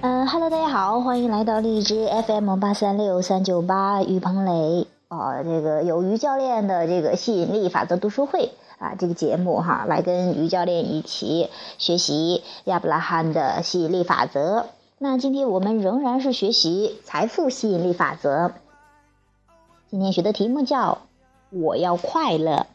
嗯哈喽，大家好，欢迎来到荔枝 FM 八三六三九八于鹏雷哦，这个有于教练的这个吸引力法则读书会啊，这个节目哈，来跟于教练一起学习亚伯拉罕的吸引力法则。那今天我们仍然是学习财富吸引力法则，今天学的题目叫“我要快乐”。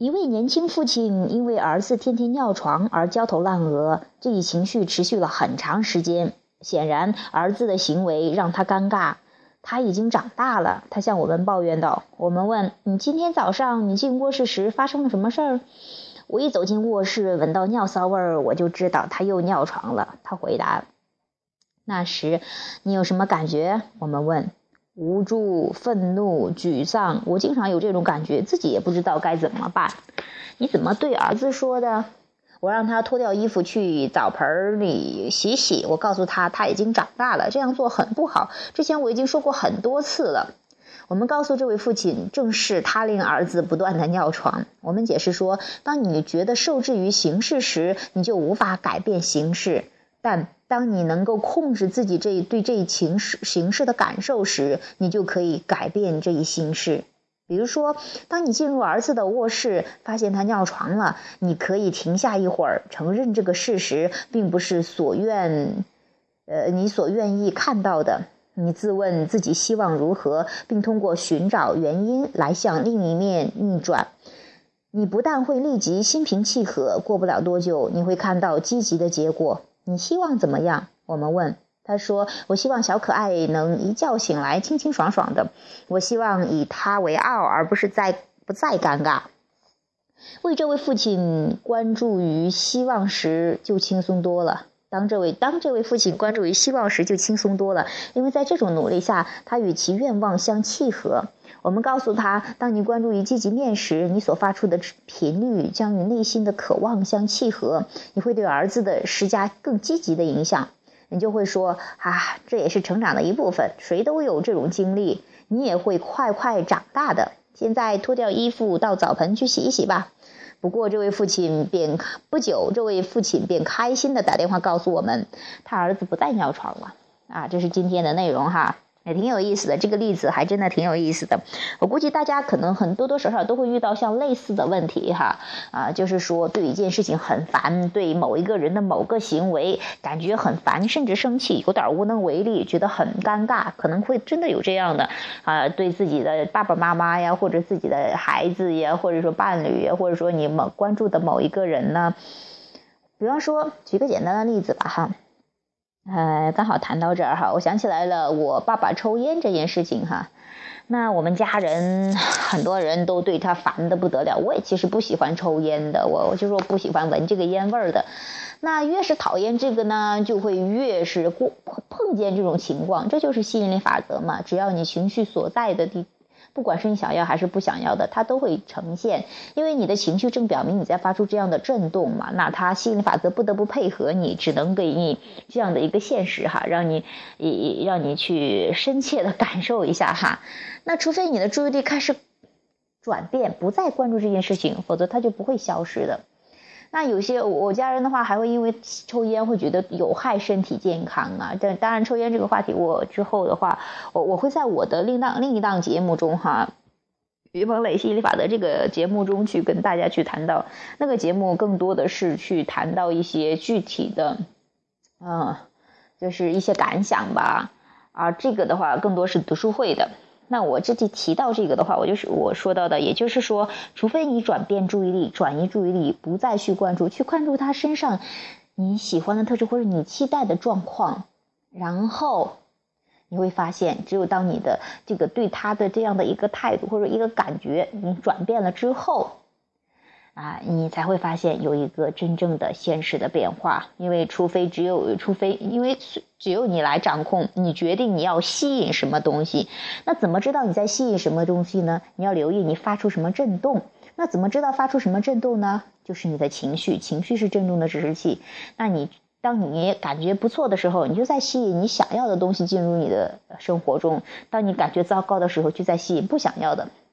一位年轻父亲因为儿子天天尿床而焦头烂额，这一情绪持续了很长时间。显然，儿子的行为让他尴尬。他已经长大了，他向我们抱怨道：“我们问你今天早上你进卧室时发生了什么事儿？”我一走进卧室，闻到尿骚味儿，我就知道他又尿床了。他回答：“那时你有什么感觉？”我们问。无助、愤怒、沮丧，我经常有这种感觉，自己也不知道该怎么办。你怎么对儿子说的？我让他脱掉衣服去澡盆里洗洗。我告诉他他已经长大了，这样做很不好。之前我已经说过很多次了。我们告诉这位父亲，正是他令儿子不断的尿床。我们解释说，当你觉得受制于形势时，你就无法改变形势。但当你能够控制自己这对这一情势形式的感受时，你就可以改变这一形式。比如说，当你进入儿子的卧室，发现他尿床了，你可以停下一会儿，承认这个事实并不是所愿，呃，你所愿意看到的。你自问自己希望如何，并通过寻找原因来向另一面逆转。你不但会立即心平气和，过不了多久，你会看到积极的结果。你希望怎么样？我们问。他说：“我希望小可爱能一觉醒来清清爽爽的。我希望以他为傲，而不是在不再尴尬。”为这位父亲关注于希望时，就轻松多了。当这位当这位父亲关注于希望时，就轻松多了，因为在这种努力下，他与其愿望相契合。我们告诉他，当你关注于积极面时，你所发出的频率将与内心的渴望相契合，你会对儿子的施加更积极的影响。你就会说：“啊，这也是成长的一部分，谁都有这种经历，你也会快快长大的。”现在脱掉衣服，到澡盆去洗一洗吧。不过，这位父亲便不久，这位父亲便开心的打电话告诉我们，他儿子不再尿床了。啊，这是今天的内容哈。也挺有意思的，这个例子还真的挺有意思的。我估计大家可能很多多少少都会遇到像类似的问题哈，啊，就是说对一件事情很烦，对某一个人的某个行为感觉很烦，甚至生气，有点无能为力，觉得很尴尬，可能会真的有这样的啊，对自己的爸爸妈妈呀，或者自己的孩子呀，或者说伴侣呀，或者说你某关注的某一个人呢，比方说举个简单的例子吧哈。呃，刚好谈到这儿哈，我想起来了，我爸爸抽烟这件事情哈。那我们家人很多人都对他烦的不得了，我也其实不喜欢抽烟的，我我就说不喜欢闻这个烟味儿的。那越是讨厌这个呢，就会越是过碰见这种情况，这就是吸引力法则嘛。只要你情绪所在的地。不管是你想要还是不想要的，它都会呈现，因为你的情绪正表明你在发出这样的震动嘛。那它吸引力法则不得不配合你，只能给你这样的一个现实哈，让你以让你去深切的感受一下哈。那除非你的注意力开始转变，不再关注这件事情，否则它就不会消失的。那有些我家人的话，还会因为抽烟会觉得有害身体健康啊。但当然，抽烟这个话题，我之后的话，我我会在我的另档另一档节目中哈，于鹏磊吸引力法则这个节目中去跟大家去谈到。那个节目更多的是去谈到一些具体的，嗯，就是一些感想吧。啊，这个的话更多是读书会的。那我这就提到这个的话，我就是我说到的，也就是说，除非你转变注意力、转移注意力，不再去关注，去关注他身上你喜欢的特质或者你期待的状况，然后你会发现，只有当你的这个对他的这样的一个态度或者一个感觉你转变了之后。啊，你才会发现有一个真正的现实的变化，因为除非只有，除非因为只有你来掌控，你决定你要吸引什么东西，那怎么知道你在吸引什么东西呢？你要留意你发出什么震动，那怎么知道发出什么震动呢？就是你的情绪，情绪是震动的指示器。那你当你感觉不错的时候，你就在吸引你想要的东西进入你的生活中；当你感觉糟糕的时候，就在吸引不想要的。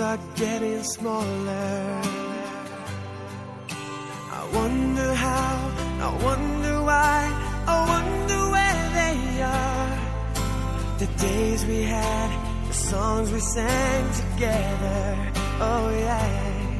are getting smaller. I wonder how, I wonder why, I wonder where they are. The days we had, the songs we sang together, oh yeah.